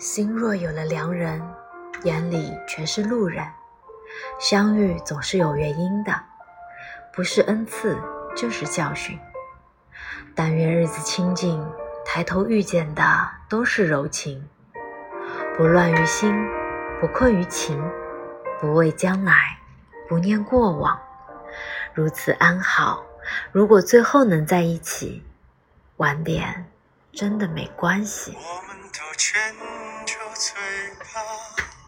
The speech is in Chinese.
心若有了良人，眼里全是路人。相遇总是有原因的，不是恩赐就是教训。但愿日子清静，抬头遇见的都是柔情。不乱于心，不困于情，不畏将来，不念过往，如此安好。如果最后能在一起，晚点真的没关系。我们都牵着嘴巴。